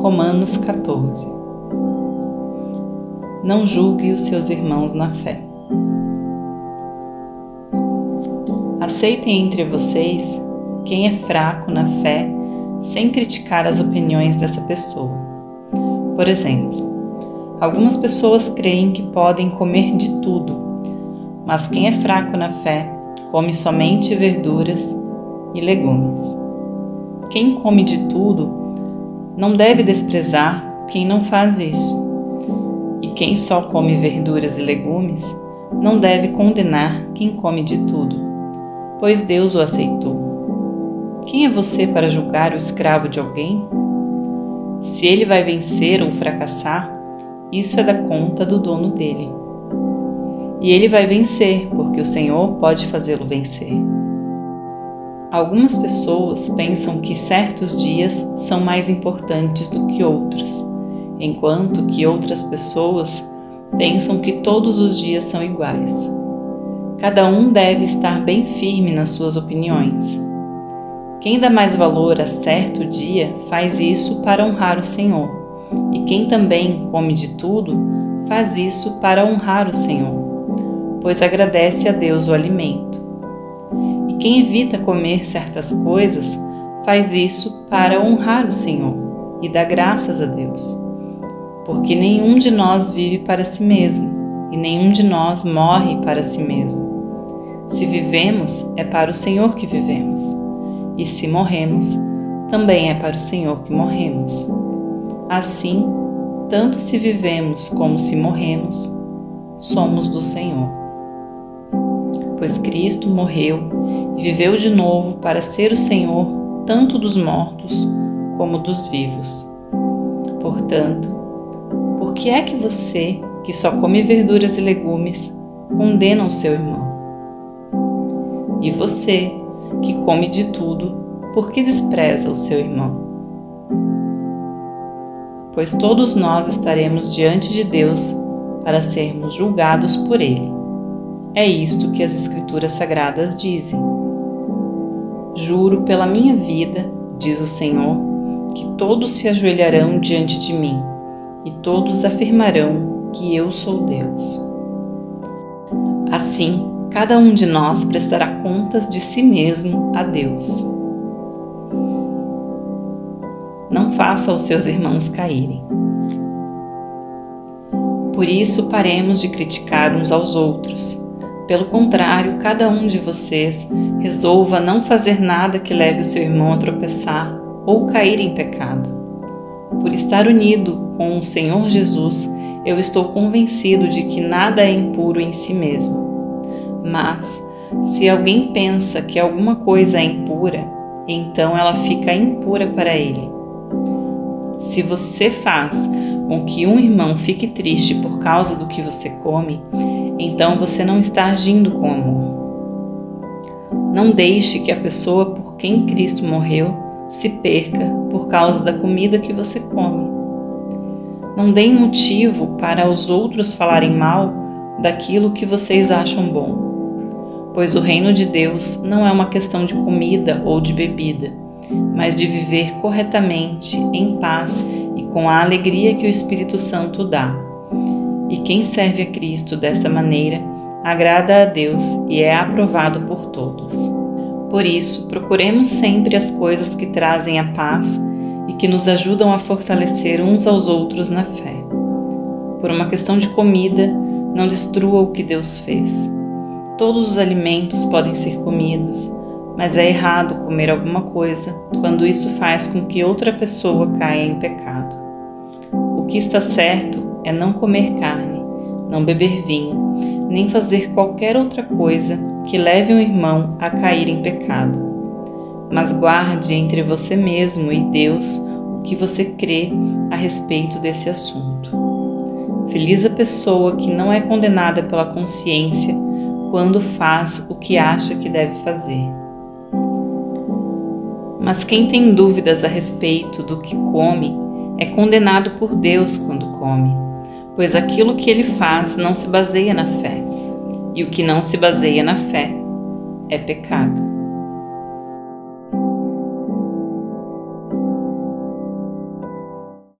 Romanos 14 Não julgue os seus irmãos na fé. Aceitem entre vocês quem é fraco na fé sem criticar as opiniões dessa pessoa. Por exemplo, algumas pessoas creem que podem comer de tudo, mas quem é fraco na fé come somente verduras e legumes. Quem come de tudo não deve desprezar quem não faz isso. E quem só come verduras e legumes não deve condenar quem come de tudo, pois Deus o aceitou. Quem é você para julgar o escravo de alguém? Se ele vai vencer ou fracassar, isso é da conta do dono dele. E ele vai vencer, porque o Senhor pode fazê-lo vencer. Algumas pessoas pensam que certos dias são mais importantes do que outros, enquanto que outras pessoas pensam que todos os dias são iguais. Cada um deve estar bem firme nas suas opiniões. Quem dá mais valor a certo dia faz isso para honrar o Senhor, e quem também come de tudo faz isso para honrar o Senhor, pois agradece a Deus o alimento. Quem evita comer certas coisas faz isso para honrar o Senhor e dar graças a Deus. Porque nenhum de nós vive para si mesmo e nenhum de nós morre para si mesmo. Se vivemos, é para o Senhor que vivemos, e se morremos, também é para o Senhor que morremos. Assim, tanto se vivemos como se morremos, somos do Senhor. Pois Cristo morreu e viveu de novo para ser o Senhor tanto dos mortos como dos vivos. Portanto, por que é que você, que só come verduras e legumes, condena o seu irmão? E você, que come de tudo, por que despreza o seu irmão? Pois todos nós estaremos diante de Deus para sermos julgados por Ele. É isto que as Escrituras Sagradas dizem. Juro pela minha vida, diz o Senhor, que todos se ajoelharão diante de mim e todos afirmarão que eu sou Deus. Assim, cada um de nós prestará contas de si mesmo a Deus. Não faça os seus irmãos caírem. Por isso, paremos de criticar uns aos outros pelo contrário, cada um de vocês resolva não fazer nada que leve o seu irmão a tropeçar ou cair em pecado. Por estar unido com o Senhor Jesus, eu estou convencido de que nada é impuro em si mesmo. Mas, se alguém pensa que alguma coisa é impura, então ela fica impura para ele. Se você faz com que um irmão fique triste por causa do que você come, então você não está agindo com amor. Não deixe que a pessoa por quem Cristo morreu se perca por causa da comida que você come. Não deem motivo para os outros falarem mal daquilo que vocês acham bom, pois o reino de Deus não é uma questão de comida ou de bebida, mas de viver corretamente, em paz e com a alegria que o Espírito Santo dá e quem serve a Cristo dessa maneira agrada a Deus e é aprovado por todos. Por isso, procuremos sempre as coisas que trazem a paz e que nos ajudam a fortalecer uns aos outros na fé. Por uma questão de comida, não destrua o que Deus fez. Todos os alimentos podem ser comidos, mas é errado comer alguma coisa quando isso faz com que outra pessoa caia em pecado. O que está certo é não comer carne, não beber vinho, nem fazer qualquer outra coisa que leve um irmão a cair em pecado. Mas guarde entre você mesmo e Deus o que você crê a respeito desse assunto. Feliz a pessoa que não é condenada pela consciência quando faz o que acha que deve fazer. Mas quem tem dúvidas a respeito do que come é condenado por Deus quando come pois aquilo que ele faz não se baseia na fé, e o que não se baseia na fé é pecado.